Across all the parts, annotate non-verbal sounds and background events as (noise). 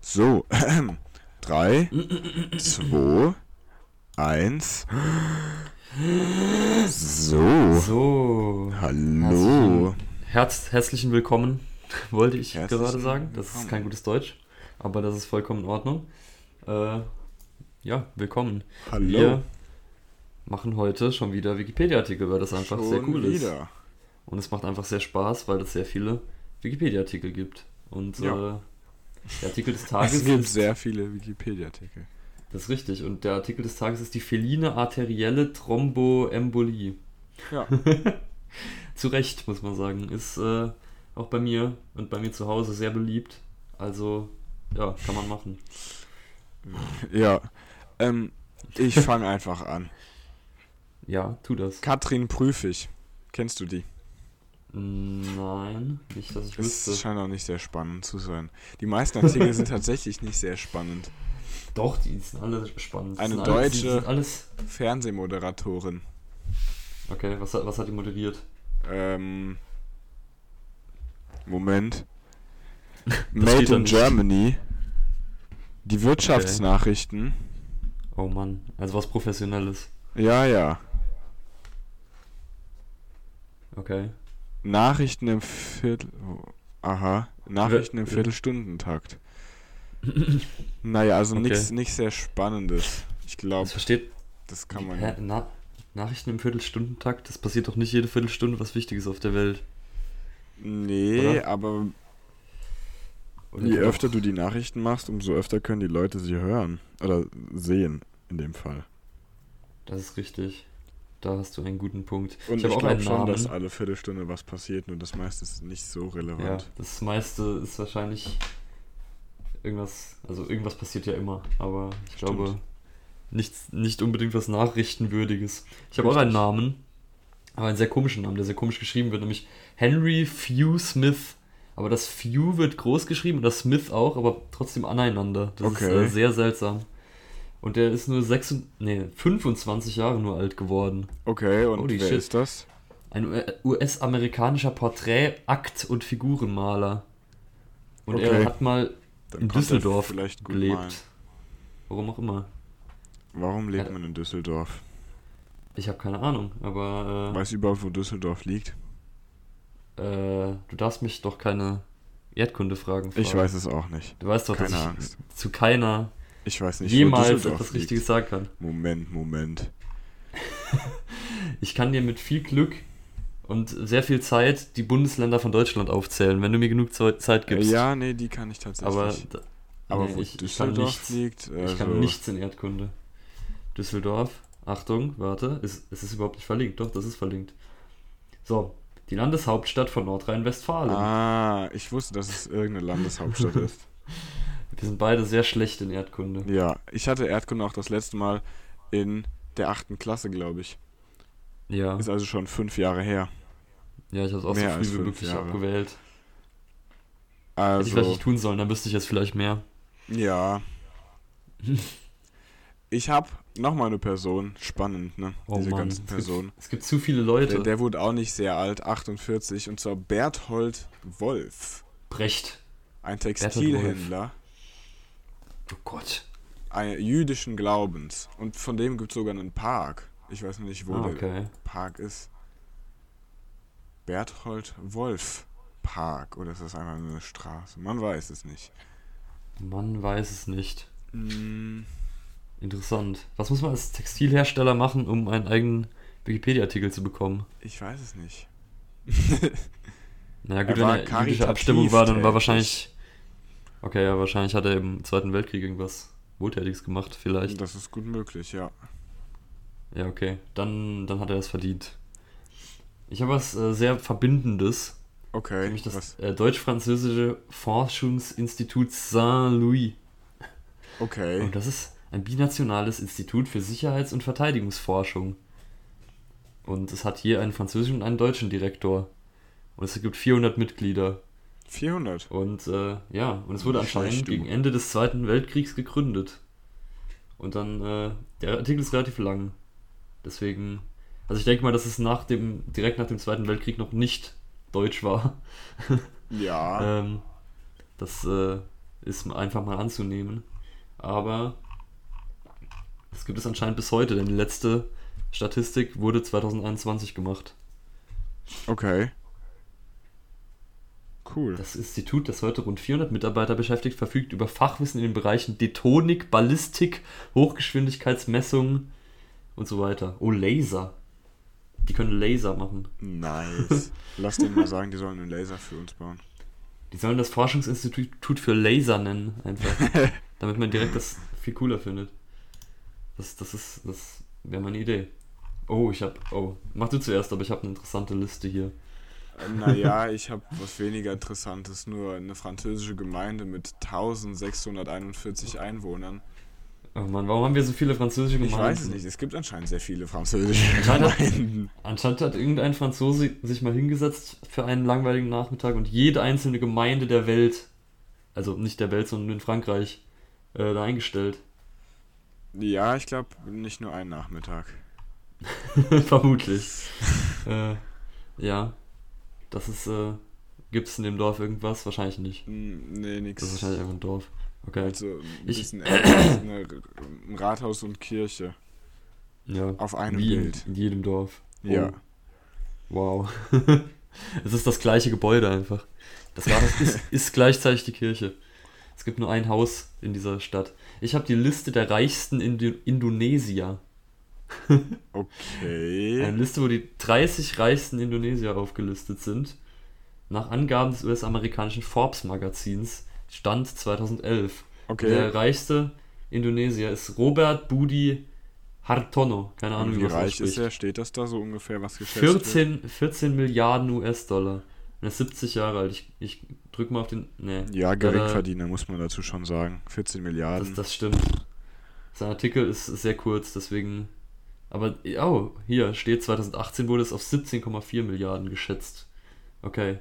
So, (clears throat) drei, zwei, eins. So, So. hallo. Herz, herzlichen Willkommen, (laughs) wollte ich Herzlichen gerade sagen. Das ist kein gutes Deutsch, aber das ist vollkommen in Ordnung. Äh, ja, willkommen. Hallo. Wir machen heute schon wieder Wikipedia-Artikel, weil das einfach sehr Schon cool ist. wieder. Und es macht einfach sehr Spaß, weil es sehr viele Wikipedia-Artikel gibt. Und Ja. äh, der Artikel des (laughs) Tages Es gibt ist, sehr viele Wikipedia-Artikel. das ist richtig. Und der Artikel des Tages ist die feline arterielle Thromboembolie. Ja. (laughs) Zu Recht, muss man sagen. Ist äh, auch bei mir und bei mir zu Hause sehr beliebt. Also, ja, kann man machen. Ja. Ähm, ich fange einfach an. Ja, tu das. Katrin Prüfig. Kennst du die? Nein, nicht, dass ich wüsste. Es scheint auch nicht sehr spannend zu sein. Die meisten Artikel sind (laughs) tatsächlich nicht sehr spannend. Doch, die sind alle spannend. Eine deutsche- alles. Fernsehmoderatorin. Okay, was, hat- was hat die moderiert? Ähm, Moment. (laughs) Das Made in. Germany. Die Wirtschaftsnachrichten. Oh Mann, also was Professionelles. Ja, ja. Okay. Nachrichten im Viertel. Aha. Nachrichten im. Viertelstundentakt. Naja, also Okay. nichts nicht sehr Spannendes. Ich glaube, Das versteht. das kann man. Hä? Na, Nachrichten im Viertelstundentakt? Das passiert doch nicht jede Viertelstunde was Wichtiges auf der Welt. Nee, Oder? aber Oder je öfter du die Nachrichten machst, umso öfter können die Leute sie hören. Oder sehen, in dem Fall. Das ist richtig. Da hast du einen guten Punkt. Und ich ich, habe auch glaube einen schon, Namen. dass alle Viertelstunde was passiert, nur das meiste ist nicht so Ja, relevant. das meiste ist wahrscheinlich irgendwas, also irgendwas passiert ja immer, aber ich Stimmt. glaube nichts, nicht unbedingt was Nachrichtenwürdiges. Ich habe auch einen Namen, aber einen sehr komischen Namen, der sehr komisch geschrieben wird, nämlich Henry Few Smith. Aber das Few wird groß geschrieben und das Smith auch, aber trotzdem aneinander. Das ist Okay. äh, sehr seltsam. Und der ist nur 6, nee, 25 Jahre nur alt geworden. Okay, und Holy wer shit. ist das? Ein US-amerikanischer Porträt-, Akt- und Figurenmaler. Und Okay. er hat mal Dann in Düsseldorf gelebt. malen. Warum auch immer. Warum lebt Ja. man in Düsseldorf? Ich habe keine Ahnung, aber Weißt du überhaupt, wo Düsseldorf liegt? äh, äh, du darfst mich doch keine Erdkundefragen fragen. Ich weiß es auch nicht. Du weißt doch, Keine dass ich Angst. zu keiner Ich weiß nicht, jemals etwas. Richtiges sagen kann. Moment, Moment. (laughs) Ich kann dir mit viel Glück und sehr viel Zeit die Bundesländer von Deutschland aufzählen, wenn du mir genug Zeit Äh, gibst. ja, nee, die kann ich tatsächlich. aber, da- aber nee, wo ich, ich kann Düsseldorf nichts. liegt, also, Ich kann nichts in Erdkunde. Düsseldorf, Achtung, warte, ist, ist es überhaupt nicht verlinkt? Doch, das ist verlinkt. So, die Landeshauptstadt von Nordrhein-Westfalen. Ah, ich wusste, dass es irgendeine Landeshauptstadt (laughs) ist. Wir sind beide sehr schlecht in Erdkunde. Ja, ich hatte Erdkunde auch das letzte Mal in der achten Klasse, glaube ich. Ja, Ist also schon fünf Jahre her. ja ich habe es auch mehr so früh wie möglich Jahre. abgewählt. Hätte ich vielleicht Also, nicht tun sollen, dann wüsste ich jetzt vielleicht mehr. ja. (laughs) Ich habe nochmal eine Person, spannend, ne? Oh Diese Mann, ganzen es Personen. gibt, es gibt zu viele Leute. Der, der wurde auch nicht sehr alt, 48, und zwar Berthold Wolf. Brecht. Ein Textilhändler Oh Gott. jüdischen Glaubens. Und von dem gibt es sogar einen Park. Ich weiß nicht, wo Ah, der okay. Park ist. Berthold Wolf Park. Oder ist das einfach nur eine Straße? Man weiß es nicht. Man weiß es nicht. Mm, Interessant. Was muss man als Textilhersteller machen, um einen eigenen Wikipedia-Artikel zu bekommen? ich weiß es nicht. (laughs) Na gut, wenn eine jüdische Abstimmung war, dann war wahrscheinlich. Okay, ja, wahrscheinlich hat er im Zweiten Weltkrieg irgendwas Wohltätiges gemacht, vielleicht. Das ist gut möglich, ja. Ja, okay. Dann, dann hat er es verdient. Ich habe was äh, sehr Verbindendes, Okay. nämlich das äh, Deutsch-Französische Forschungsinstitut Saint-Louis. Okay. Und das ist ein binationales Institut für Sicherheits- und Verteidigungsforschung. Und es hat hier einen französischen und einen deutschen Direktor. Und es gibt 400 Mitglieder. 400. Und äh, ja, und es wurde anscheinend gegen Ende des Zweiten Weltkriegs gegründet. Und dann, äh, der Artikel ist relativ lang. Deswegen, also ich denke mal, dass es nach dem, direkt nach dem Zweiten Weltkrieg noch nicht deutsch war. (laughs) Ja. (laughs) ähm, das, äh, ist einfach mal anzunehmen. Aber das gibt es anscheinend bis heute, denn die letzte Statistik wurde 2021 gemacht. Okay. Cool. Das Institut, das heute rund 400 Mitarbeiter beschäftigt, verfügt über Fachwissen in den Bereichen Detonik, Ballistik, Hochgeschwindigkeitsmessungen und so weiter. Oh, Laser. Die können Laser machen. Nice. (laughs) Lass denen mal sagen, die sollen einen Laser für uns bauen. Die sollen das Forschungsinstitut für Laser nennen, einfach. (laughs) damit man direkt das viel cooler findet. Das, das ist, das wäre meine Idee. Oh, ich hab, oh, mach du zuerst, aber ich habe eine interessante Liste hier. Naja, ich habe was weniger Interessantes, nur eine französische Gemeinde mit 1641 Einwohnern. Oh Mann, warum haben wir so viele französische Ich Gemeinden? weiß es nicht, es gibt anscheinend sehr viele französische Anscheinend hat- Gemeinden. Anscheinend hat irgendein Franzose sich mal hingesetzt für einen langweiligen Nachmittag und jede einzelne Gemeinde der Welt, also nicht der Welt, sondern in Frankreich, äh, da eingestellt. Ja, ich glaube nicht nur einen Nachmittag. (laughs) Vermutlich. äh, ja. Das ist, äh, gibt es in dem Dorf irgendwas? Wahrscheinlich nicht. Nee, nix. Das ist wahrscheinlich einfach ein Dorf. Okay. Also ein Ich- bisschen (clears throat) älter, eine, ein Rathaus und Kirche Ja. auf einem Wie in, Bild. in jedem Dorf. Oh, Ja. Wow. (laughs) es ist das gleiche Gebäude einfach. Das Rathaus ist, (laughs) ist gleichzeitig die Kirche. Es gibt nur ein Haus in dieser Stadt. Ich habe die Liste der reichsten Indo Indonesier. (laughs) Okay. Eine Liste, wo die 30 reichsten Indonesier aufgelistet sind. Nach Angaben des US-amerikanischen Forbes-Magazins. Stand 2011. Okay. Der reichste Indonesier ist Robert Budi Hartono. Keine Ahnung, wie wie das reich ist er? Steht das da so ungefähr, was geschätzt wird? 14, 14 Milliarden US-Dollar. Er ist 70 Jahre alt. Ich, ich drück mal auf den. Nee. Ja, Da- Geringverdiener, muss man dazu schon sagen. 14 Das, Milliarden. das stimmt. Sein Artikel ist sehr kurz, deswegen. Aber, oh, hier steht 2018 wurde es auf 17,4 Milliarden geschätzt. Okay.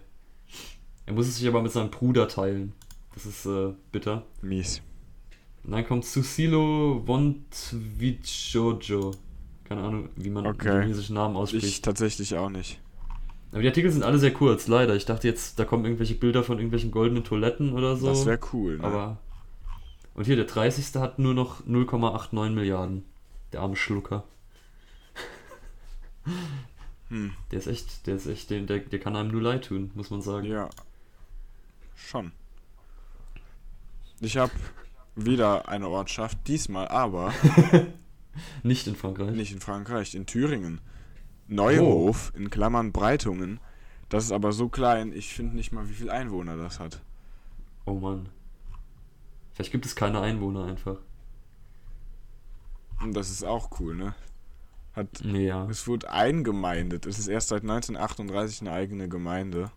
Er muss es sich aber mit seinem Bruder teilen. Das ist äh, bitter. Mies. Und dann kommt Susilo Wontvichojo. Keine Ahnung, wie man Okay. den indonesischen Namen Ich ausspricht. tatsächlich auch nicht. Aber die Artikel sind alle sehr kurz, leider. Ich dachte jetzt, da kommen irgendwelche Bilder von irgendwelchen goldenen Toiletten oder so. Das wäre cool, ne? Aber. Und hier, der 30. hat nur noch 0,89 Milliarden. Der arme Schlucker. Hm. Der ist echt, der ist echt, der, der, kann einem nur leid tun, muss man sagen. Ja. Schon. Ich habe wieder eine Ortschaft, diesmal aber (laughs) Nicht in Frankreich. nicht in Frankreich, in Thüringen. Neuhof, in Klammern Breitungen. Das ist aber so klein, ich finde nicht mal, wie viel Einwohner das hat. Oh Mann. Vielleicht gibt es keine Einwohner einfach. Und das ist auch cool, ne? Hat, ja. es wurde eingemeindet. Es ist erst seit 1938 eine eigene Gemeinde.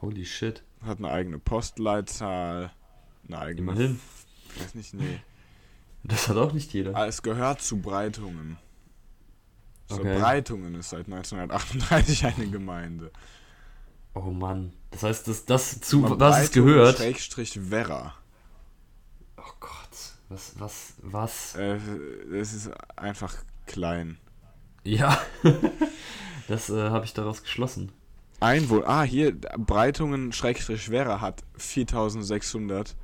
Holy shit. Hat eine eigene Postleitzahl. Eine eigene. Immerhin. Weiß nicht, nee. Das hat auch nicht jeder. Ah, es gehört zu Breitungen. So, Okay. Breitungen ist seit 1938 eine Gemeinde. Oh Mann. Das heißt, das, das zu Aber was es gehört. Schrägstrich Werra. Oh Gott. Was, was, was? Äh, es ist einfach klein. Ja. (laughs) das äh, habe ich daraus geschlossen. Einwohner. Ah, hier, Breitungen Schrägstrich Werra hat 4600.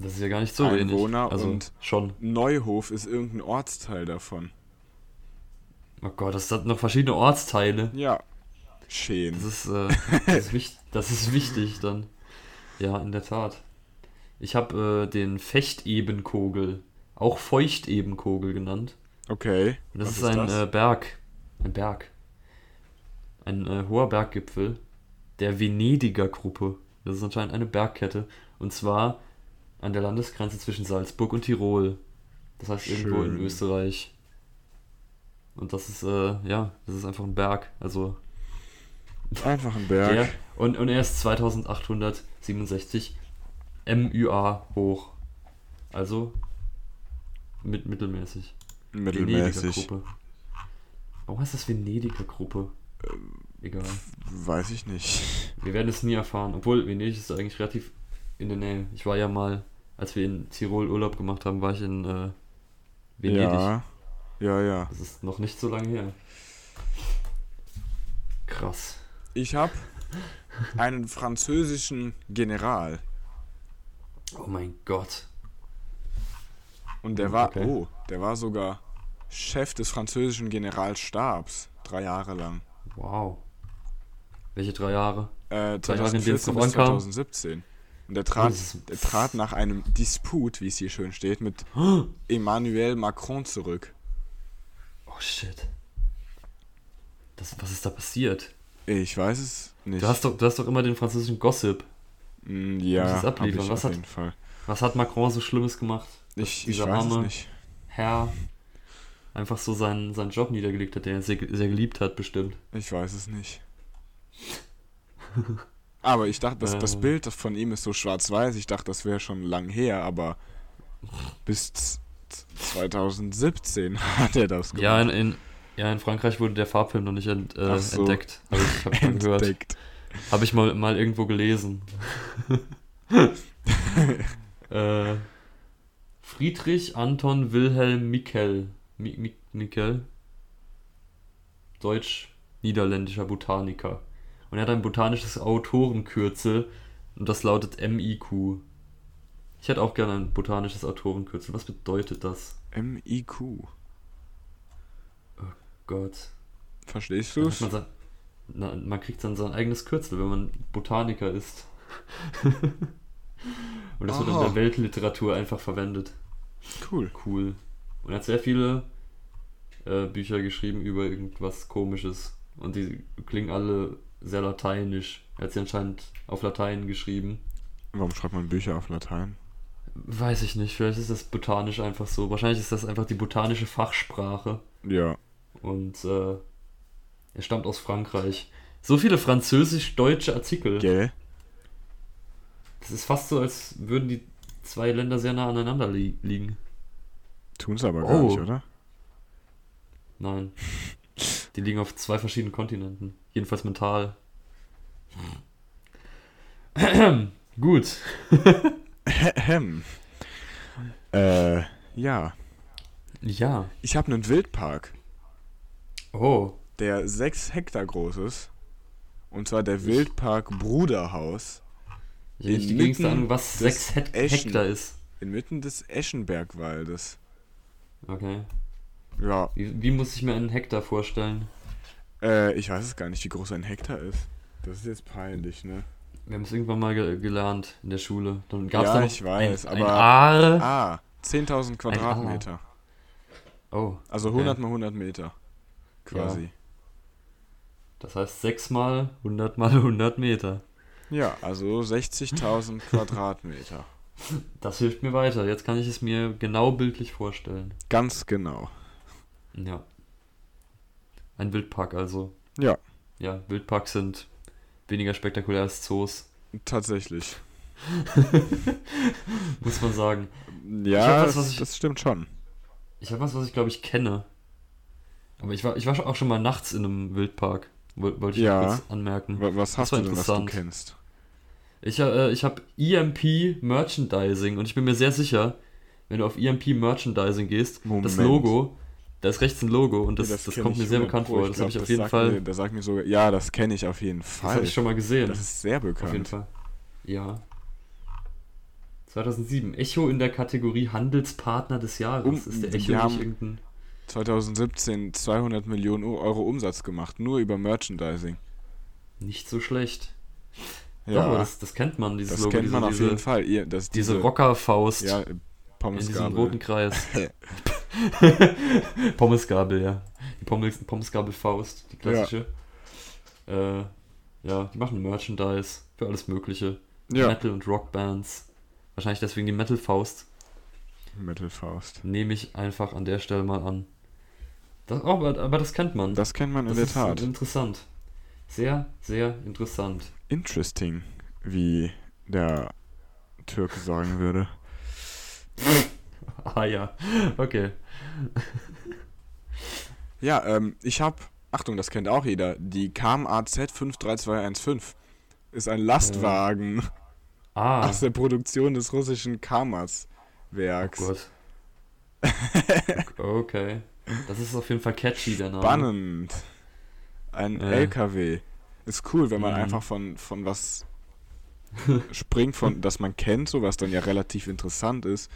Das ist ja gar nicht so Einwohner wenig. Also und- schon. Neuhof ist irgendein Ortsteil davon. Oh Gott, das hat noch verschiedene Ortsteile. Ja. Schön. Das ist, äh, das, ist wichtig, (laughs) das ist wichtig dann. Ja, in der Tat. Ich habe äh, den Fechtebenkogel, auch Feuchtebenkogel genannt. Okay. Und das was ist ein das? Äh, Berg. Ein Berg. Ein äh, hoher Berggipfel der Venediger Gruppe. Das ist anscheinend eine Bergkette. Und zwar an der Landesgrenze zwischen Salzburg und Tirol. Das heißt irgendwo in Schön. Österreich. Und das ist, äh, ja, das ist einfach ein Berg. Also Einfach ein Berg. der, und, und er ist 2867 MUA hoch. Also mit mittelmäßig. Mittelmäßig. Venediger Gruppe. Warum heißt das Venediger Gruppe? Ähm, Egal. Weiß ich nicht. (laughs) Wir werden es nie erfahren. Obwohl, Venedig ist eigentlich relativ in der Nähe. Ich war ja mal, als wir in Tirol Urlaub gemacht haben, war ich in äh, Venedig. Ja. Ja, ja. Das ist noch nicht so lange her. Krass. Ich habe einen französischen General. Oh mein Gott. Und der war, Okay. oh, der war sogar Chef des französischen Generalstabs. Drei Jahre lang. Wow. Welche drei Jahre? Äh, Drei Jahre, in denen es 2014 drauf bis ankam? 2017. Und der trat, der trat nach einem Disput, wie es hier schön steht, mit (gasps) Emmanuel Macron zurück. Oh shit. Das, was ist da passiert? Ich weiß es nicht. Du hast doch, du hast doch immer den französischen Gossip. Mm, ja, hab ich Was auf hat- jeden Fall. Was hat Macron so Schlimmes gemacht? Ich, ich weiß es arme nicht. Herr einfach so seinen, seinen Job niedergelegt hat, den er sehr, sehr geliebt hat, bestimmt. Ich weiß es nicht. (laughs) Aber ich dachte, das, das Äh. Bild von ihm ist so schwarz-weiß. Ich dachte, das wäre schon lang her, aber bis z- z- 2017 hat er das Ja, in, gemacht. in, ja, in Frankreich wurde der Farbfilm noch nicht ent, äh, so. entdeckt. Habe ich, hab mal gehört. entdeckt. Habe ich mal, mal irgendwo gelesen. (laughs) (laughs) äh, Friedrich Anton Wilhelm Mikkel. Mi, Mi, Mikkel. Deutsch-niederländischer Botaniker. Und er hat ein botanisches Autorenkürzel und das lautet MIQ. Ich hätte auch gerne ein botanisches Autorenkürzel. Was bedeutet das? MIQ. Gott. Verstehst du hat man, sein, na, man kriegt dann sein eigenes Kürzel, wenn man Botaniker ist. (laughs) Und das wird in Oh. der Weltliteratur einfach verwendet. Cool. Cool. Und er hat sehr viele äh, Bücher geschrieben über irgendwas Komisches. Und die klingen alle sehr lateinisch. Er hat sie anscheinend auf Latein geschrieben. Warum schreibt man Bücher auf Latein? Weiß ich nicht, vielleicht ist das botanisch einfach so. Wahrscheinlich ist das einfach die botanische Fachsprache. Ja. Und äh, er stammt aus Frankreich. So viele französisch-deutsche Artikel. Gell? Das ist fast so, als würden die zwei Länder sehr nah aneinander li liegen. Tun's aber gar Oh. nicht, oder? Nein. Die liegen auf zwei verschiedenen Kontinenten. Jedenfalls mental. (clears throat) Gut. Äh, ja. Ja. Ich habe einen Wildpark, Oh. der 6 Hektar groß ist. Und zwar der Wildpark Bruderhaus Ich Inmitten geringste Ahnung, was des 6 Hek Eschen. Hektar ist. inmitten des Eschenbergwaldes. Okay. Ja, Wie, wie muss ich mir einen Hektar vorstellen? äh, ich weiß es gar nicht, wie groß ein Hektar ist. Das ist jetzt peinlich, ne? Wir haben es irgendwann mal ge gelernt in der Schule. Dann gab es Ja, da ich weiß, ein, aber- ein Aare. Ah, 10.000 Quadratmeter. Oh, Also okay. 100 mal 100 Meter. Quasi. Das heißt 6 mal 100 mal 100 Meter. Ja, also 60.000 (laughs) Quadratmeter. Das hilft mir weiter. Jetzt kann ich es mir genau bildlich vorstellen. Ganz genau. Ja. Ein Wildpark also. Ja, Ja, Wildparks sind weniger spektakulär als Zoos, tatsächlich. (laughs) muss man sagen. Ja, was, was das, ich- das stimmt schon. Ich habe was, was ich glaube ich kenne. Aber ich war, ich war auch schon mal nachts in einem Wildpark. Woll- Wollte ich Ja. kurz anmerken. Wa- Was hast du denn, was du kennst? Ich, äh, ich habe EMP Merchandising und ich bin mir sehr sicher, wenn du auf EMP Merchandising gehst, Moment. das Logo, da ist rechts ein Logo und das, Ja, das, kenn kommt mir sehr 100 bekannt vor. Das habe ich auf jeden Fall. Mir, der sagt mir sogar, ja, das kenne ich auf jeden Das Fall. habe ich schon mal gesehen. Das ist sehr Auf jeden bekannt. Fall. Ja. 2007. Echo in der Kategorie Handelspartner des Jahres. Um- ist der Echo nicht irgendein. 2017 200 Millionen Euro Umsatz gemacht, nur über Merchandising. Nicht so schlecht. Ja, Doch, das, das kennt man, dieses das Logo. kennt diese, man auf diese, jeden Fall. Ihr, das, Diese Rockerfaust Ja, in diesem roten Kreis. (laughs) Pommesgabel, ja. Die Pommes, Pommesgabel-Faust, die klassische. Äh, ja, die machen Merchandise für alles Mögliche. Ja, Metal- und Rockbands. Wahrscheinlich deswegen die Metal-Faust. Mittelfaust. Nehme ich einfach an der Stelle mal an. Das, oh, aber, aber das kennt man. Das kennt man in Das der ist Tat. interessant. Sehr, sehr interessant. Interesting, wie der Türke sagen würde. (laughs) Ah ja, okay. (laughs) Ja, ähm, ich habe, Achtung, das kennt auch jeder, die KMAZ 53215 ist ein Lastwagen (laughs) Ah, aus der Produktion des russischen Kamas oh Werks. Gott. Okay. Das ist auf jeden Fall catchy, der Name. Spannend. Ein Äh. LKW. Ist cool, wenn man Mhm. einfach von, von was (laughs) springt von, das man kennt, so was dann ja relativ interessant ist,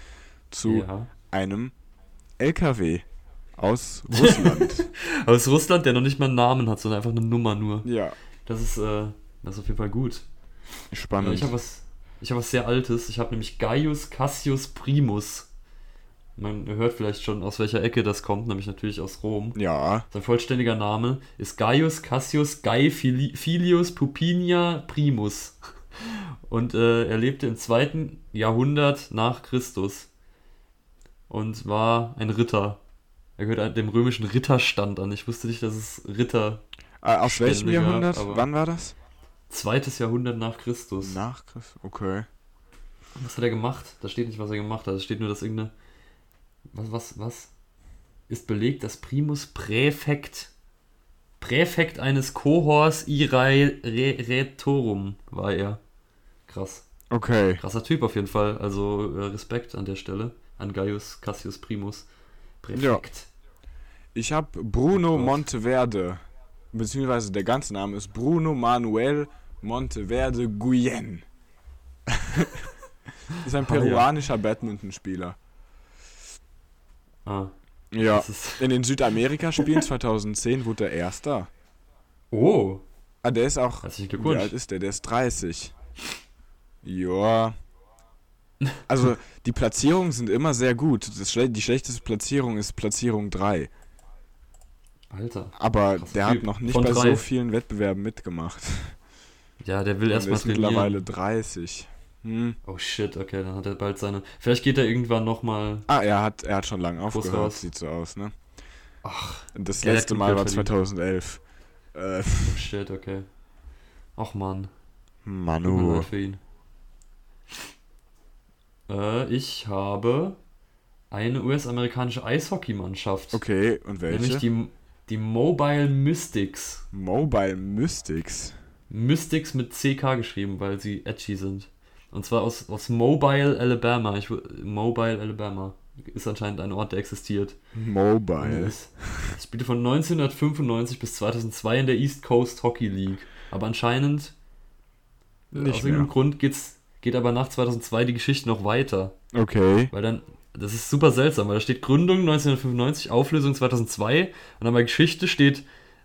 zu Ja. einem LKW aus (laughs) Russland. Aus Russland, der noch nicht mal einen Namen hat, sondern einfach eine Nummer nur. ja, Das ist, äh, das ist auf jeden Fall gut. Spannend. Ich habe was, ich habe was sehr Altes. Ich habe nämlich Gaius Cassius Primus. Man hört vielleicht schon, aus welcher Ecke das kommt, nämlich natürlich aus Rom. ja, Sein vollständiger Name ist Gaius Cassius Gai Fili- Filius Pupinia Primus. Und äh, er lebte im zweiten Jahrhundert nach Christus und war ein Ritter. Er gehört dem römischen Ritterstand an. Ich wusste nicht, dass es Ritter. Äh, aus welchem gab, Jahrhundert? Wann war das? Zweites Jahrhundert nach Christus. Nach Christus. Okay. Was hat er gemacht? Da steht nicht, was er gemacht hat. Es steht nur, dass irgendeine. Was, was, was? Ist belegt, dass Primus Präfekt. Präfekt eines Cohors Irae Re- Retorum war er. Krass. Okay. Krasser Typ auf jeden Fall. Also äh, Respekt an der Stelle. An Gaius Cassius Primus. Präfekt. Ich habe Bruno Gott. Monteverde, beziehungsweise der ganze Name ist Bruno Manuel Monteverde Guyen. (laughs) ist ein Ah, ja. peruanischer Badmintonspieler. Ah, Ja. ist. In den Südamerika-Spielen 2010 wurde er Erster. Oh! Ah, der ist auch. Wie alt ist der? Der ist 30. Ja. Also, die Platzierungen sind immer sehr gut. Das, die schlechteste Platzierung ist Platzierung 3. Alter. Aber der hat noch nicht bei drei. so vielen Wettbewerben mitgemacht. Ja, der will Er erstmal ist trainieren. mittlerweile 30. Hm. Oh shit, okay, dann hat er bald seine. Vielleicht geht er irgendwann nochmal. Ah, er hat, er hat schon lange aufgehört, raus. sieht so aus, ne? Ach, das Ja, letzte Mal war Glück verdient. 2011. Äh, oh shit, okay. Ach man, Manu. für ihn. Äh, ich habe eine US-amerikanische Eishockeymannschaft. Okay, und welche? Nämlich die, die Mobile Mystics. Mobile Mystics. Mystics mit CK geschrieben, weil sie edgy sind. Und zwar aus, aus Mobile, Alabama. Ich, Mobile, Alabama. Ist anscheinend ein Ort, der existiert. Mobile. Es spielte von 1995 bis 2002 in der East Coast Hockey League. Aber anscheinend, Nicht aus irgendeinem. Grund geht's, geht aber nach 2002 die Geschichte noch weiter. Okay. Weil dann, das ist super seltsam, weil da steht Gründung 1995, Auflösung 2002 und dann bei Geschichte steht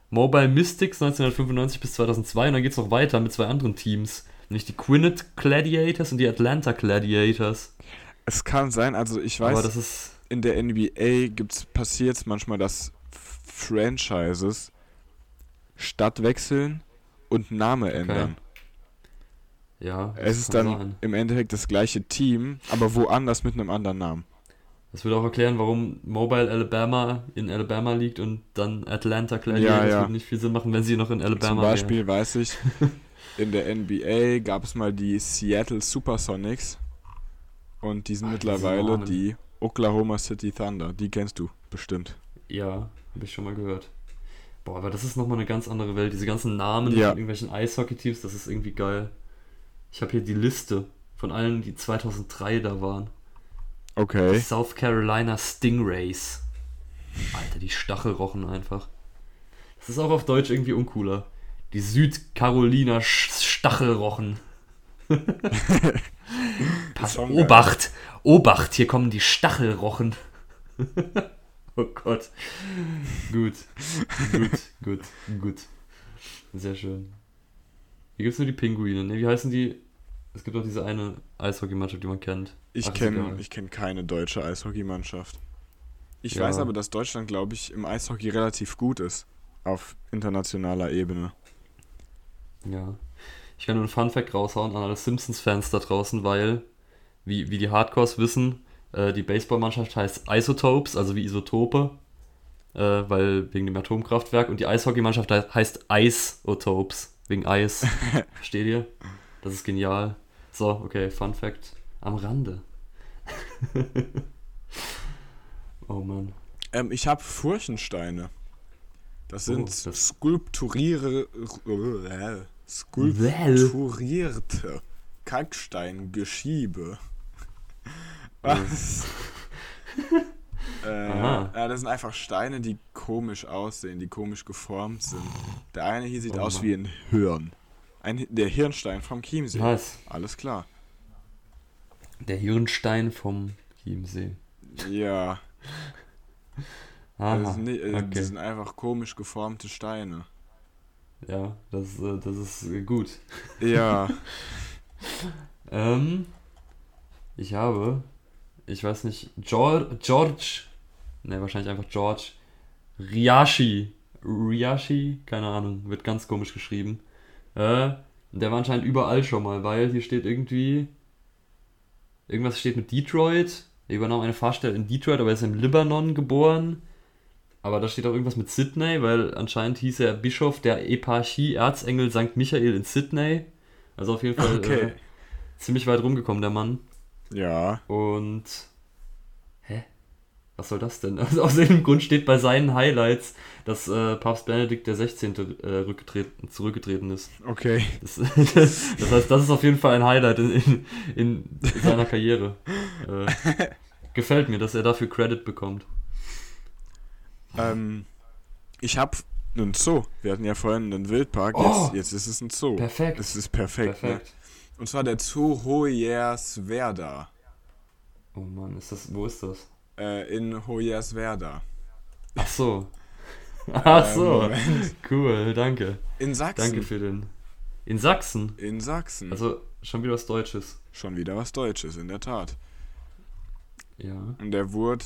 Mobile Mystics 1995 bis 2002 und dann geht's noch weiter mit zwei anderen Teams. Nämlich die Quinnet Gladiators und die Atlanta Gladiators. Es kann sein, also ich weiß, aber das ist, in der NBA passiert manchmal, dass Franchises Stadt wechseln und Name ändern. ja, Es ist dann sein. im Endeffekt das gleiche Team, aber woanders mit einem anderen Namen. Das würde auch erklären, warum Mobile Alabama in Alabama liegt und dann Atlanta Gladiators. Ja, ja. würde nicht viel Sinn machen, wenn sie noch in Alabama Zum wären. Beispiel weiß ich, (laughs) in der NBA gab es mal die Seattle Supersonics und die sind Ah, diese mittlerweile Namen. die Oklahoma City Thunder. Die kennst du bestimmt. Ja, habe ich schon mal gehört. Boah, aber das ist nochmal eine ganz andere Welt. Diese ganzen Namen Ja. von irgendwelchen Eishockey-Teams, das ist irgendwie geil. Ich habe hier die Liste von allen, die 2003 da waren. Okay. South Carolina Stingrays. Alter, die Stachelrochen einfach. Das ist auch auf Deutsch irgendwie uncooler. Die Südcarolina Sch- Stachelrochen. (laughs) Pass. Obacht! Obacht, hier kommen die Stachelrochen. (laughs) oh Gott. Gut. Gut, gut, gut. Sehr schön. Hier gibt es nur die Pinguine. Ne, wie heißen die? Es gibt auch diese eine Eishockeymannschaft, die man kennt. Ich kenne kenn keine deutsche Eishockeymannschaft. Ich Ja. weiß aber, dass Deutschland, glaube ich, im Eishockey relativ gut ist. Auf internationaler Ebene. Ja. Ich kann nur einen Funfact raushauen an alle Simpsons-Fans da draußen, weil, wie, wie die Hardcores wissen, äh, die Baseballmannschaft heißt Isotopes, also wie Isotope, äh, weil wegen dem Atomkraftwerk und die Eishockeymannschaft he- heißt Isotopes, wegen Eis. (laughs) Versteht ihr? Das ist genial. So, okay, Funfact am Rande. (laughs) oh Mann. Ähm, ich habe Furchensteine. Das sind Oh, das- skulpturiere, äh, skulpturierte Kalksteingeschiebe. Was? (laughs) äh, ja, das sind einfach Steine, die komisch aussehen, die komisch geformt sind. Der eine hier sieht Oh aus wie ein Hirn. Ein, der Hirnstein vom Chiemsee. Nice. Alles klar. Der Hirnstein vom Chiemsee. Ja. Aha, Das sind, nicht, äh, okay. Die sind einfach komisch geformte Steine. Ja, das, äh, das ist äh, gut. Ja. (laughs) Ähm, ich habe, ich weiß nicht, George, George, ne, wahrscheinlich einfach George, Riashi, Riashi, keine Ahnung, wird ganz komisch geschrieben. Äh, der war anscheinend überall schon mal, weil hier steht irgendwie, irgendwas steht mit Detroit, er übernahm eine Fahrstelle in Detroit, aber er ist im Libanon geboren. Aber da steht auch irgendwas mit Sydney, weil anscheinend hieß er Bischof der Eparchie Erzengel St. Michael in Sydney. Also auf jeden Fall Okay. äh, ziemlich weit rumgekommen, der Mann. Ja. Und. Hä? Was soll das denn? (laughs) Also aus irgendeinem Grund steht bei seinen Highlights, dass äh, Papst Benedikt der 16. Äh, rückgetreten, zurückgetreten ist. Okay. (laughs) Das, das heißt, das ist auf jeden Fall ein Highlight in, in, in seiner Karriere. Äh, (laughs) gefällt mir, dass er dafür Credit bekommt. Ähm, ich habe einen Zoo. Wir hatten ja vorhin einen Wildpark. Oh! Jetzt, jetzt ist es ein Zoo. Perfekt. Es ist perfekt. Perfekt. Ne? Und zwar der Zoo Hoyerswerda. Oh Mann, ist das, wo ist das? Äh, in Hoyerswerda. Ach so. (laughs) Ach Äh, so. Moment. Cool, danke. In Sachsen. Danke für den. In Sachsen. In Sachsen. Also schon wieder was Deutsches. Schon wieder was Deutsches, in der Tat. Ja. Und der wurde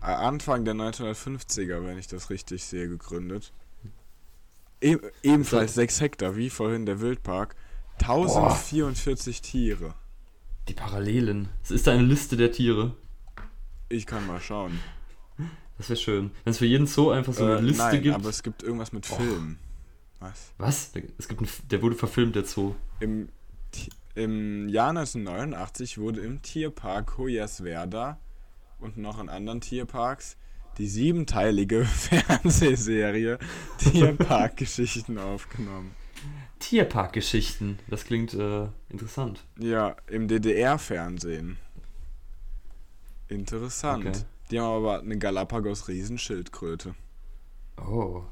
Anfang der 1950er, wenn ich das richtig sehe, gegründet. E ebenfalls 6 Hektar, wie vorhin der Wildpark. 1044 Tiere. Die Parallelen. Es ist eine Liste der Tiere. Ich kann mal schauen. Das wäre schön. Wenn es für jeden Zoo einfach so eine Äh, Liste nein, gibt. aber es gibt irgendwas mit Oh. Filmen. Was? Was? Es gibt einen, der wurde verfilmt, der Zoo. Im, Im Jahr 1989 wurde im Tierpark Hoyerswerda und noch in anderen Tierparks die siebenteilige (laughs) Fernsehserie Tierparkgeschichten (laughs) aufgenommen. Tierparkgeschichten. Das klingt äh, interessant. Ja, im DDR-Fernsehen. Interessant. Okay. Die haben aber eine Galapagos-Riesenschildkröte. Oh.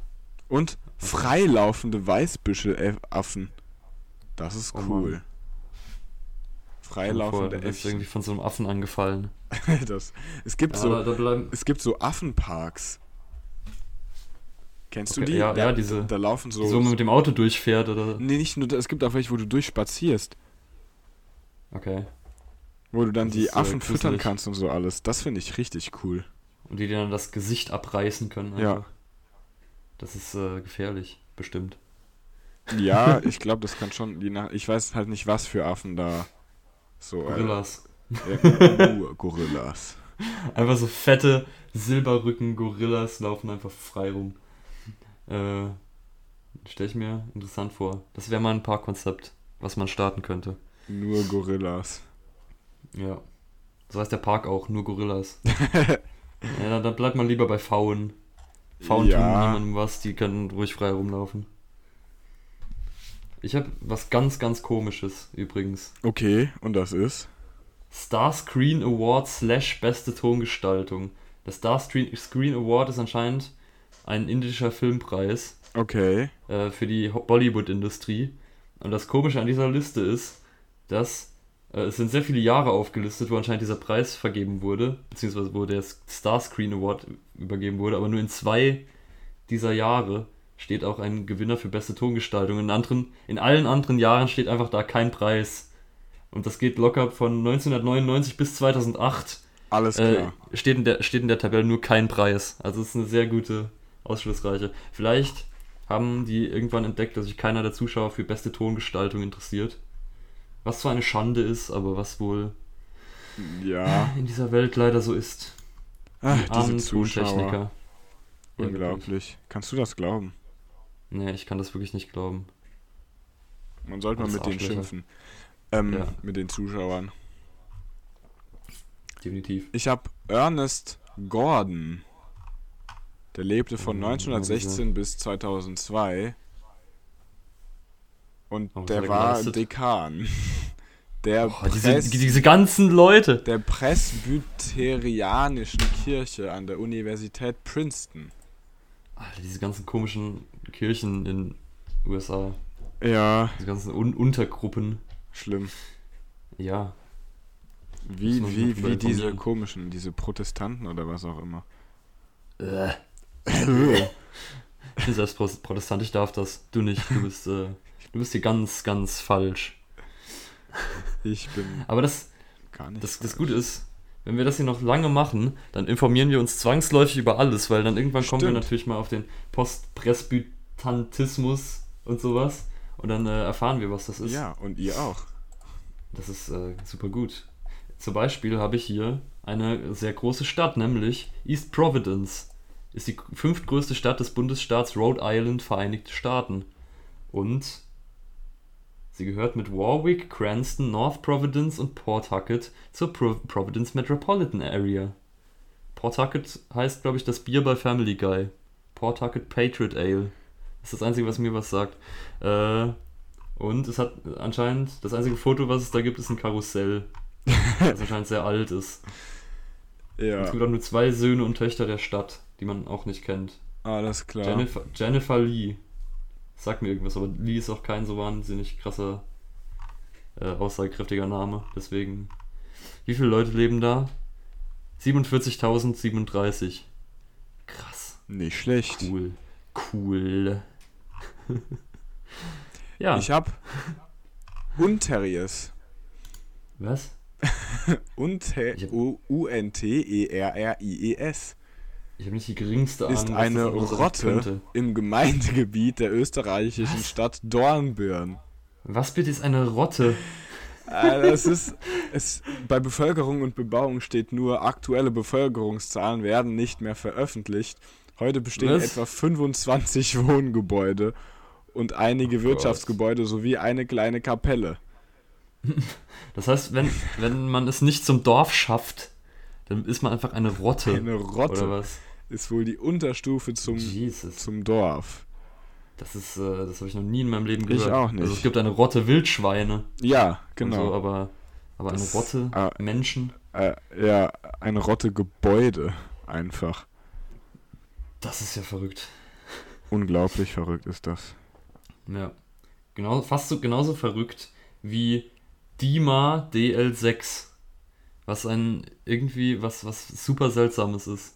Und freilaufende Weißbüschelaffen. Das ist Oh cool. Vor, Freilaufende du Äffchen. irgendwie von so einem Affen angefallen. (laughs) Das, es gibt Ja, so, da, es gibt so Affenparks. Kennst du Okay, die? ja, da, ja, diese- Da laufen so. Die so mit dem Auto durchfährt oder. nee, nicht nur, es gibt auch welche, wo du durchspazierst. Okay. Wo du dann Das die ist, äh, Affen füttern gruselig. kannst und so alles. Das finde ich richtig cool. Und die dir dann das Gesicht abreißen können. Ja. Einfach. Das ist äh, gefährlich, bestimmt. Ja, (laughs) ich glaube, das kann schon. Je nach, ich weiß halt nicht, was für Affen da so. Gorillas. Ja, uh, (laughs) Gorillas. Einfach so fette Silberrücken-Gorillas laufen einfach frei rum. Äh, Stelle ich mir interessant vor. Das wäre mal ein Parkkonzept, was man starten könnte. Nur Gorillas. Ja. So heißt der Park auch, nur Gorillas. (laughs) ja, dann, dann bleibt man lieber bei. Pfauen tun Ja. niemandem was, die können ruhig frei rumlaufen. Ich habe was ganz, ganz komisches übrigens. Okay, und das ist? Star Screen Award slash beste Tongestaltung. Der Star Screen Screen Award ist anscheinend ein indischer Filmpreis Okay. äh, für die Bollywood-Industrie. Und das Komische an dieser Liste ist, dass äh, es sind sehr viele Jahre aufgelistet, wo anscheinend dieser Preis vergeben wurde, beziehungsweise wo der Star Screen Award übergeben wurde, aber nur in zwei dieser Jahre steht auch ein Gewinner für beste Tongestaltung. In, anderen, in allen anderen Jahren steht einfach da kein Preis. Und das geht locker von 1999 bis 2008. Alles Äh, klar. steht, in der, steht in der Tabelle nur kein Preis. Also es ist eine sehr gute, ausschlussreiche. Vielleicht haben die irgendwann entdeckt, dass sich keiner der Zuschauer für beste Tongestaltung interessiert. Was zwar eine Schande ist, aber was wohl ja. in dieser Welt leider so ist. Ach, Die diese Zuschauer. Unglaublich. Kannst du das glauben? Nee, ich kann das wirklich nicht glauben. Man sollte mal mit denen schimpfen. Ähm, Ja. mit den Zuschauern. Definitiv. Ich habe Ernest Gordon. Der lebte von Mhm, 1916 bis 2002. Und Oh, der hat er war? Dekan. (laughs) Der, Oh, diese, diese ganzen Leute. der Presbyterianischen Kirche an der Universität Princeton. Alter, diese ganzen komischen Kirchen in USA. Ja, Diese ganzen Un Untergruppen. schlimm. Ja. Wie, wie, wie diese komischen, diese Protestanten oder was auch immer. Äh. Ich bin selbst Pro- Protestant, ich darf das. Du nicht. Du bist, äh, du bist hier ganz, ganz falsch. Ich bin Aber das, gar nicht. das, das falsch. Gute ist, wenn wir das hier noch lange machen, dann informieren wir uns zwangsläufig über alles, weil dann irgendwann kommen wir Stimmt. natürlich mal auf den Postpresbytantismus und sowas. Und dann äh, erfahren wir, was das ist. Ja, und ihr auch. Das ist äh, super gut. Zum Beispiel habe ich hier eine sehr große Stadt, nämlich East Providence. Ist die fünftgrößte Stadt des Bundesstaats Rhode Island, Vereinigte Staaten. Und sie gehört mit Warwick, Cranston, North Providence und Pawtucket zur Pro Providence Metropolitan Area. Pawtucket heißt, glaube ich, das Bier bei Family Guy. Pawtucket Patriot Ale. Das ist das Einzige, was mir was sagt. Äh, und es hat anscheinend, das einzige Foto, was es da gibt, ist ein Karussell. das anscheinend sehr alt ist. Ja, Es gibt auch nur zwei Söhne und Töchter der Stadt, die man auch nicht kennt. alles klar. Jennifer, Jennifer Lee. Sagt mir irgendwas, aber Lee ist auch kein so wahnsinnig krasser, äh, aussagekräftiger Name. Deswegen. Wie viele Leute leben da? 47.037. Krass. Nicht schlecht. Cool. Cool. (laughs) ja. Ich hab Unterriers. was? (laughs) Unter U-N-T-E-R-R-I-E-S Ich habe nicht die geringste Ahnung. ist was eine Rotte im Gemeindegebiet der österreichischen Was? Stadt Dornbirn. Was bitte ist eine Rotte? Äh, Das ist, es, bei Bevölkerung und Bebauung steht nur, aktuelle Bevölkerungszahlen werden nicht mehr veröffentlicht. Heute bestehen Was? etwa 25 Wohngebäude und einige Oh. Wirtschaftsgebäude sowie eine kleine Kapelle. (laughs) Das heißt, wenn, wenn man es nicht zum Dorf schafft, dann ist man einfach eine Rotte. Eine Oder Rotte was? Ist wohl die Unterstufe zum, Jesus. zum Dorf. Das ist, äh, das habe ich noch nie in meinem Leben Ich gehört. auch nicht. Also es gibt eine Rotte Wildschweine. Ja, genau. so, aber, aber eine Das- Rotte ah. Menschen, Äh, ja, eine Rotte Gebäude einfach. das ist ja verrückt. Unglaublich verrückt ist das. Ja. Genau, fast so genauso verrückt wie Dima DL6. Was ein irgendwie was, was super seltsames ist.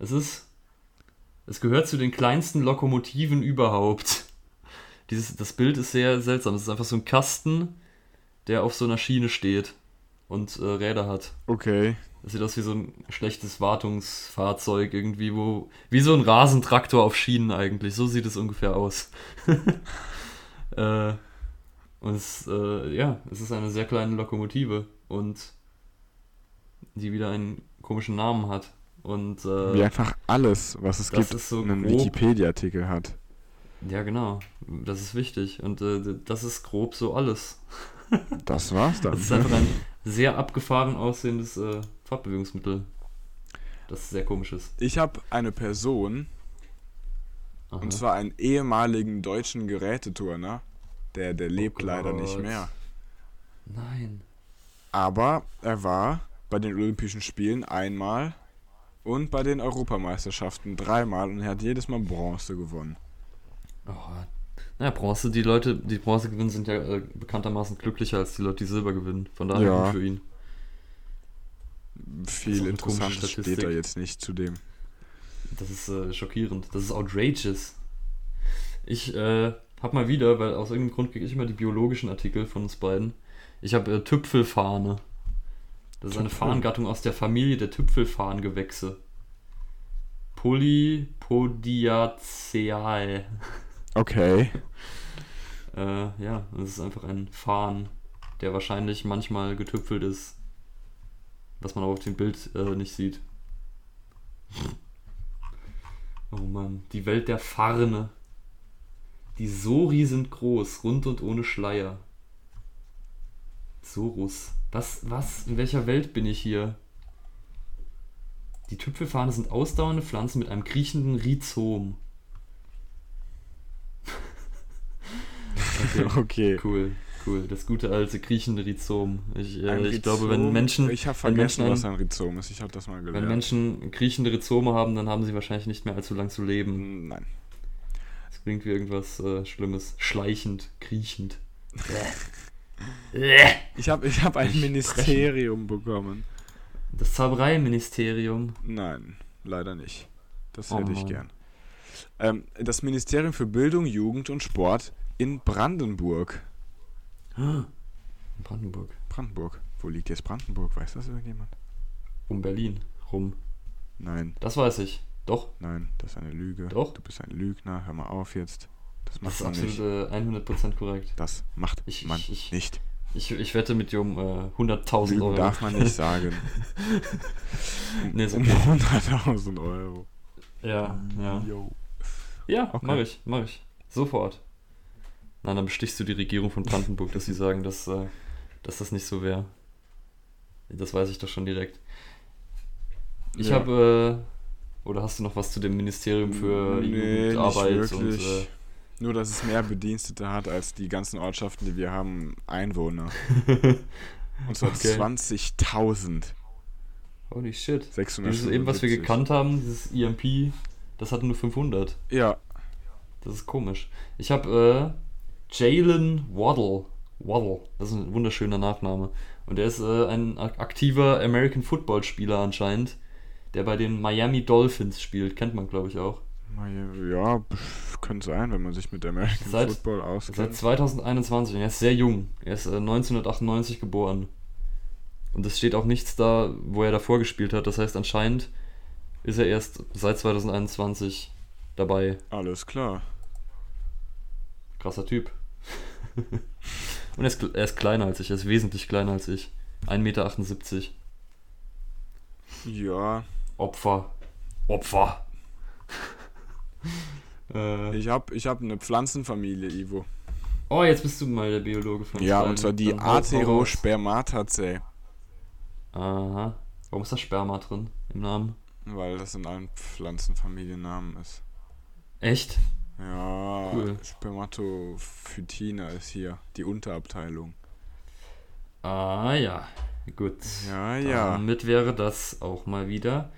Es ist. Es gehört zu den kleinsten Lokomotiven überhaupt. (laughs) Dieses, das Bild ist sehr seltsam. Es ist einfach so ein Kasten, der auf so einer Schiene steht und äh, Räder hat. Okay. Das sieht aus wie so ein schlechtes Wartungsfahrzeug irgendwie, wo. Wie so ein Rasentraktor auf Schienen eigentlich. So sieht es ungefähr aus. (laughs) äh, und es, äh, ja, es ist eine sehr kleine Lokomotive und die wieder einen komischen Namen hat. Und äh, Wie einfach alles, was es gibt, so einen Wikipedia-Artikel hat. ja, genau. Das ist wichtig. Und äh, das ist grob so alles. (laughs) Das war's dann. Das ist einfach ein sehr abgefahren aussehendes äh, Fortbewegungsmittel. Das sehr komisch ist. Ich habe eine Person, Aha. und zwar einen ehemaligen deutschen Geräteturner, der, der lebt leider nicht Oh mehr. Nein. Aber er war bei den Olympischen Spielen einmal und bei den Europameisterschaften dreimal und er hat jedes Mal Bronze gewonnen. Oh. Naja, Bronze, die Leute, die Bronze gewinnen, sind ja äh, bekanntermaßen glücklicher als die Leute, die Silber gewinnen. Von daher Ja. gut für ihn. Viel Interessantes steht da jetzt nicht zu dem. Das ist äh, schockierend. Das ist outrageous. Ich äh, hab mal wieder, weil aus irgendeinem Grund kriege ich immer die biologischen Artikel von uns beiden. Ich habe äh, Tüpfelfahne. Das ist eine. Farngattung aus der Familie der Tüpfelfarngewächse. Polypodiaceae. Okay. (laughs) Äh, ja, das ist einfach ein Farn, der wahrscheinlich manchmal getüpfelt ist. Was man aber auf dem Bild äh, nicht sieht. Oh Mann, die Welt der Farne. Die Sori sind groß, rund und ohne Schleier. Sorus. Was, was? In welcher Welt bin ich hier? Die Tüpfelfarne sind ausdauernde Pflanzen mit einem kriechenden Rhizom. (laughs) okay. Okay. (laughs) Cool, cool. Das gute alte kriechende Rhizom. Ich, äh, ich glaube, wenn Menschen, Ich habe wenn vergessen, Menschen was ein- Rhizom ist. Ich habe das mal wenn gelernt. Menschen kriechende Rhizome haben, dann haben sie wahrscheinlich nicht mehr allzu lang zu leben. Nein. Das Das klingt wie irgendwas äh, Schlimmes. Schleichend, kriechend. (laughs) Ich habe ich hab ein Nicht Ministerium bekommen. Das Zaubereiministerium. Nein, leider nicht. Das Oh hätte ich Mann. gern. Ähm, das Ministerium für Bildung, Jugend und Sport in Brandenburg. In Brandenburg. Brandenburg. Wo liegt jetzt Brandenburg? Weiß das irgendjemand? Um Berlin rum. Nein, Das weiß ich. Doch. nein, das ist eine Lüge. Doch. Du bist ein Lügner. Hör mal auf jetzt. Das Das macht ist man absolut nicht. äh, 100% korrekt. Das macht Ich- man ich- ich- nicht. Ich, ich wette mit dir um äh, 100.000 Lügen Euro. darf man nicht sagen. (laughs) Nee, ist um okay. 100.000 Euro. Ja, ja. Yo. Ja, Okay. mach ich, mach ich. Sofort. Nein, dann bestichst du die Regierung von Brandenburg, dass sie sagen, dass, äh, dass das nicht so wäre. Das weiß ich doch schon direkt. Ich Ja. habe, äh, oder hast du noch was zu dem Ministerium für nee, Jugendarbeit und äh, Nur, dass es mehr Bedienstete hat als die ganzen Ortschaften, die wir haben, Einwohner. (laughs) Und zwar Okay. 20.000. Holy shit. 600. Dieses eben, was wir gekannt haben, dieses EMP, das hat nur 500. Ja, Das ist komisch. Ich habe äh, Jalen Waddle. Waddle. Das ist ein wunderschöner Nachname. Und der ist äh, ein ak- aktiver American Football Spieler anscheinend, der bei den Miami Dolphins spielt. Kennt man, glaube ich, auch. ja, könnte sein, wenn man sich mit American Seit- Football Seit auskennt. 2021 und er ist sehr jung. Er ist äh, 1998 geboren. Und es steht auch nichts da, wo er davor gespielt hat. Das heißt, anscheinend ist er erst seit 2021 dabei. Alles klar. Krasser Typ. (laughs) Und er ist, er ist kleiner als ich, er ist wesentlich kleiner als ich. 1,78 Meter. Ja, Opfer. Opfer. Äh, ich habe ich hab eine Pflanzenfamilie, Ivo. oh, jetzt bist du mal der Biologe von uns Ja, und zwar die. Aterospermataceae. Aha. Warum ist da Sperma drin im Namen? Weil das in allen Pflanzenfamiliennamen ist. Echt? Ja, Cool. Spermatophytina ist hier die Unterabteilung. Ah ja. Gut. Ja, ja. Damit wäre das auch mal wieder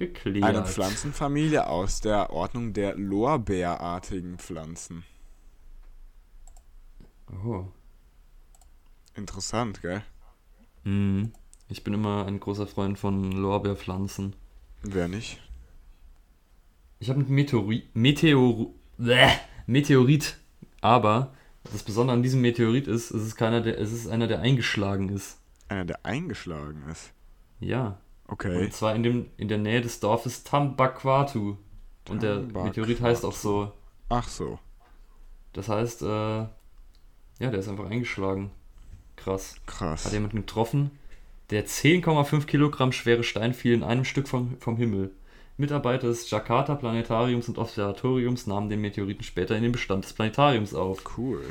geklärt. Eine Pflanzenfamilie aus der Ordnung der Lorbeerartigen Pflanzen. Oh. Interessant, gell? Mhm. Ich bin immer ein großer Freund von Lorbeerpflanzen. Wer nicht? Ich habe einen Meteori Meteor Bäh. Meteorit, aber das Besondere an diesem Meteorit ist, es ist keiner, der, es ist einer, der eingeschlagen ist. Einer, der eingeschlagen ist. Ja. Okay. Und zwar in, dem, in der Nähe des Dorfes Tambakwatu. Und der. Meteorit heißt auch so. Ach so. Das heißt, äh, ja, der ist einfach eingeschlagen. Krass. Krass. Hat jemanden getroffen? Der 10,5 Kilogramm schwere Stein fiel in einem Stück vom, vom Himmel. Mitarbeiter des Jakarta Planetariums und Observatoriums nahmen den Meteoriten später in den Bestand des Planetariums auf. Cool.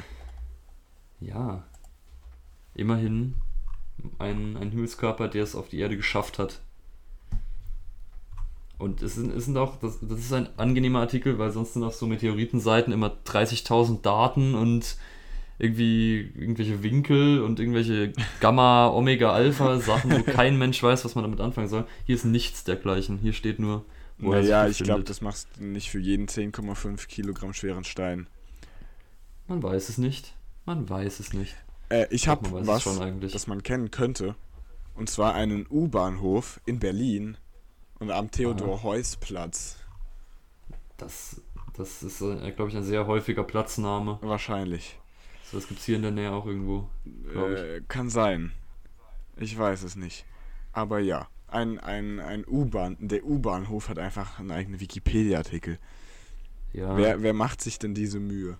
Ja. Immerhin ein, ein Himmelskörper, der es auf die Erde geschafft hat. Und es sind, es sind auch, das, das ist ein angenehmer Artikel, weil sonst sind auf so Meteoritenseiten immer 30.000 Daten und irgendwie irgendwelche Winkel und irgendwelche Gamma, (laughs) Omega, Alpha Sachen, wo kein Mensch weiß, was man damit anfangen soll. Hier ist nichts dergleichen. Hier steht nur, wo Naja, ich glaube, das machst du nicht für jeden 10,5 Kilogramm schweren Stein. Man weiß es nicht. Man weiß es nicht. Äh, ich Doch, habe was, schon eigentlich. das man kennen könnte. Und zwar einen U-Bahnhof in Berlin und am Theodor-Heuss-Platz. Das, das ist, äh, glaube ich, ein sehr häufiger Platzname. Wahrscheinlich. So, das gibt es hier in der Nähe auch irgendwo. Äh, kann sein. Ich weiß es nicht. Aber ja, ein, ein, ein U-Bahn, der U-Bahnhof hat einfach einen eigenen Wikipedia-Artikel. Ja. Wer, wer macht sich denn diese Mühe?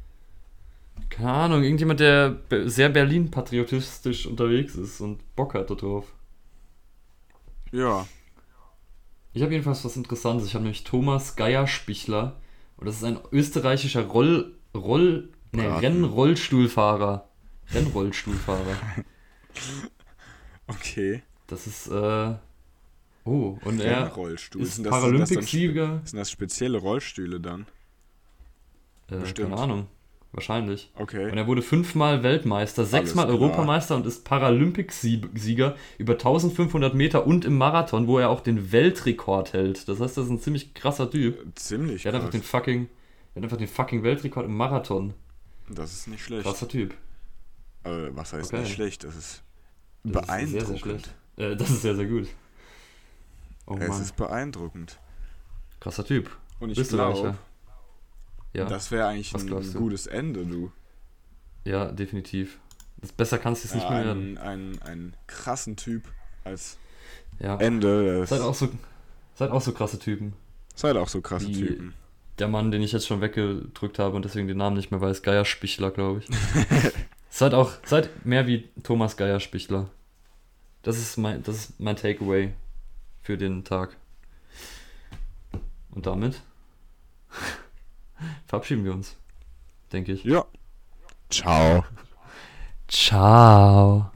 Keine Ahnung, irgendjemand, der sehr Berlin-patriotistisch unterwegs ist und Bock hat darauf. Ja, Ich habe jedenfalls was Interessantes. Ich habe nämlich Thomas Geierspichler. Und das ist ein österreichischer Roll. Roll. Ne, Braten. Rennrollstuhlfahrer. Rennrollstuhlfahrer. (laughs) okay. Das ist, äh. Oh, und er ist Paralympicsieger. sind das spezielle Rollstühle dann? Äh, keine Ahnung. Wahrscheinlich. Okay. Und er wurde fünfmal Weltmeister, sechsmal. Europameister und ist Paralympicsieger über 1500 Meter und im Marathon, wo er auch den Weltrekord hält. Das heißt, das ist ein ziemlich krasser Typ. Ziemlich Der hat einfach krass. den fucking Er hat einfach den fucking Weltrekord im Marathon. Das ist nicht schlecht. Krasser Typ. Äh, was heißt Okay. nicht schlecht? Das ist Das ist beeindruckend. sehr, sehr schlecht. Äh, das ist sehr, sehr gut. Oh es Mann. ist beeindruckend. Krasser Typ. Und ich glaube? Ja, das wäre eigentlich Was ein gutes Ende, du. ja, definitiv. Das besser kannst du es nicht Ja, mehr werden. einen, einen, einen krassen Typ als Ja. Ende. Seid auch so, seid auch so krasse Typen. seid auch so krasse Die- Typen. Der Mann, den ich jetzt schon weggedrückt habe und deswegen den Namen nicht mehr weiß, Geierspichler, glaube ich. (laughs) seid auch, seid mehr wie Thomas Geierspichler. Das ist mein, das ist mein Takeaway für den Tag. Und damit (laughs) verabschieden wir uns, denke ich. Ja. Ciao. Ciao.